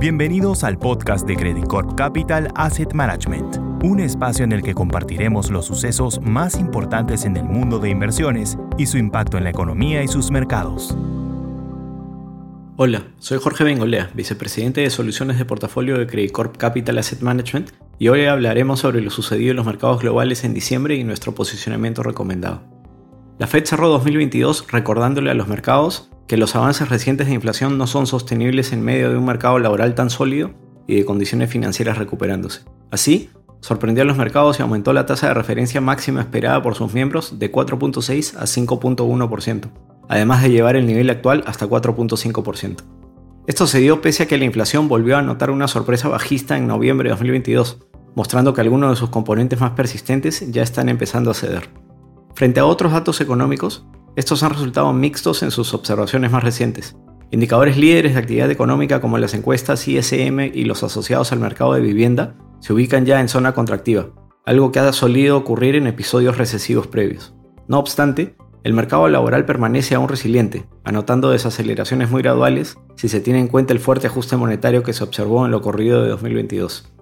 Bienvenidos al podcast de Credit Corp Capital Asset Management, un espacio en el que compartiremos los sucesos más importantes en el mundo de inversiones y su impacto en la economía y sus mercados. Hola, soy Jorge Bengolea, vicepresidente de soluciones de portafolio de Credit Corp Capital Asset Management, y hoy hablaremos sobre lo sucedido en los mercados globales en diciembre y nuestro posicionamiento recomendado. La Fed cerró 2022 recordándole a los mercados que los avances recientes de inflación no son sostenibles en medio de un mercado laboral tan sólido y de condiciones financieras recuperándose. Así, sorprendió a los mercados y aumentó la tasa de referencia máxima esperada por sus miembros de 4.6 a 5.1%, además de llevar el nivel actual hasta 4.5%. Esto se dio pese a que la inflación volvió a notar una sorpresa bajista en noviembre de 2022, mostrando que algunos de sus componentes más persistentes ya están empezando a ceder. Frente a otros datos económicos, estos han resultado mixtos en sus observaciones más recientes. Indicadores líderes de actividad económica como las encuestas ISM y los asociados al mercado de vivienda se ubican ya en zona contractiva, algo que ha solido ocurrir en episodios recesivos previos. No obstante, el mercado laboral permanece aún resiliente, anotando desaceleraciones muy graduales si se tiene en cuenta el fuerte ajuste monetario que se observó en lo corrido de 2022.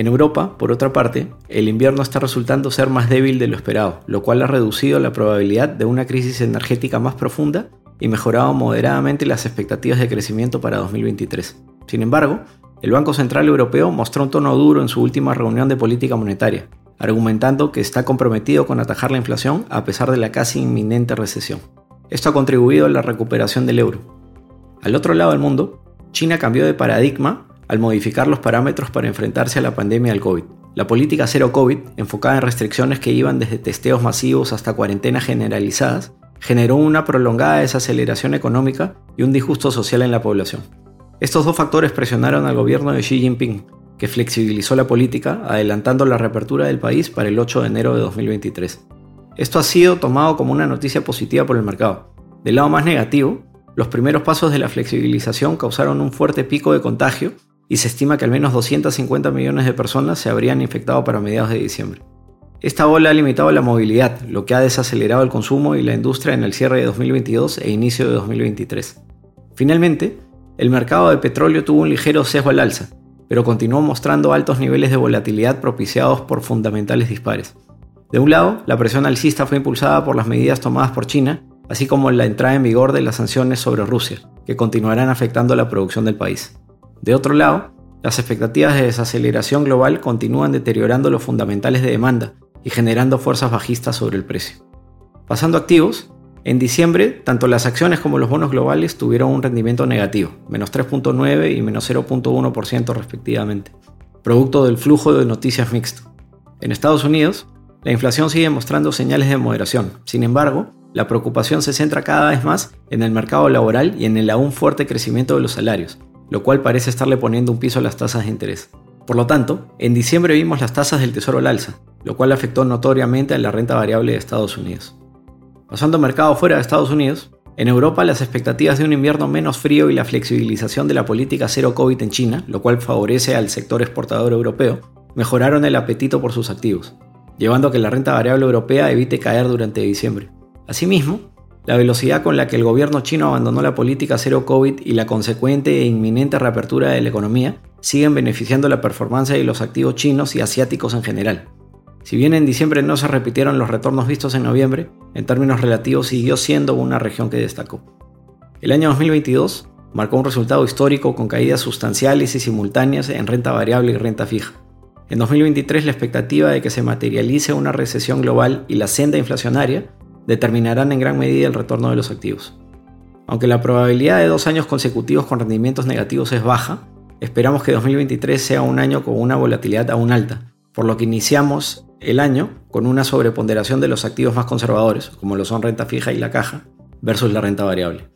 En Europa, por otra parte, el invierno está resultando ser más débil de lo esperado, lo cual ha reducido la probabilidad de una crisis energética más profunda y mejorado moderadamente las expectativas de crecimiento para 2023. Sin embargo, el Banco Central Europeo mostró un tono duro en su última reunión de política monetaria, argumentando que está comprometido con atajar la inflación a pesar de la casi inminente recesión. Esto ha contribuido a la recuperación del euro. Al otro lado del mundo, China cambió de paradigma al modificar los parámetros para enfrentarse a la pandemia del COVID. La política cero COVID, enfocada en restricciones que iban desde testeos masivos hasta cuarentenas generalizadas, generó una prolongada desaceleración económica y un disgusto social en la población. Estos dos factores presionaron al gobierno de Xi Jinping, que flexibilizó la política, adelantando la reapertura del país para el 8 de enero de 2023. Esto ha sido tomado como una noticia positiva por el mercado. Del lado más negativo, los primeros pasos de la flexibilización causaron un fuerte pico de contagio y se estima que al menos 250 millones de personas se habrían infectado para mediados de diciembre. Esta ola ha limitado la movilidad, lo que ha desacelerado el consumo y la industria en el cierre de 2022 e inicio de 2023. Finalmente, el mercado de petróleo tuvo un ligero sesgo al alza, pero continuó mostrando altos niveles de volatilidad propiciados por fundamentales dispares. De un lado, la presión alcista fue impulsada por las medidas tomadas por China, así como la entrada en vigor de las sanciones sobre Rusia, que continuarán afectando la producción del país. De otro lado, las expectativas de desaceleración global continúan deteriorando los fundamentales de demanda y generando fuerzas bajistas sobre el precio. Pasando a activos, en diciembre tanto las acciones como los bonos globales tuvieron un rendimiento negativo, menos 3.9 y menos 0.1% respectivamente, producto del flujo de noticias mixto. En Estados Unidos, la inflación sigue mostrando señales de moderación, sin embargo, la preocupación se centra cada vez más en el mercado laboral y en el aún fuerte crecimiento de los salarios, lo cual parece estarle poniendo un piso a las tasas de interés. Por lo tanto, en diciembre vimos las tasas del Tesoro al alza, lo cual afectó notoriamente a la renta variable de Estados Unidos. Pasando mercado fuera de Estados Unidos, en Europa las expectativas de un invierno menos frío y la flexibilización de la política cero COVID en China, lo cual favorece al sector exportador europeo, mejoraron el apetito por sus activos, llevando a que la renta variable europea evite caer durante diciembre. Asimismo, la velocidad con la que el gobierno chino abandonó la política cero COVID y la consecuente e inminente reapertura de la economía siguen beneficiando la performance de los activos chinos y asiáticos en general. Si bien en diciembre no se repitieron los retornos vistos en noviembre, en términos relativos siguió siendo una región que destacó. El año 2022 marcó un resultado histórico con caídas sustanciales y simultáneas en renta variable y renta fija. En 2023 la expectativa de que se materialice una recesión global y la senda inflacionaria determinarán en gran medida el retorno de los activos. Aunque la probabilidad de dos años consecutivos con rendimientos negativos es baja, esperamos que 2023 sea un año con una volatilidad aún alta, por lo que iniciamos el año con una sobreponderación de los activos más conservadores, como lo son renta fija y la caja, versus la renta variable.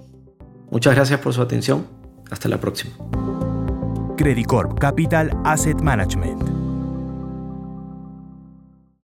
Muchas gracias por su atención. Hasta la próxima. Credit Capital Asset Management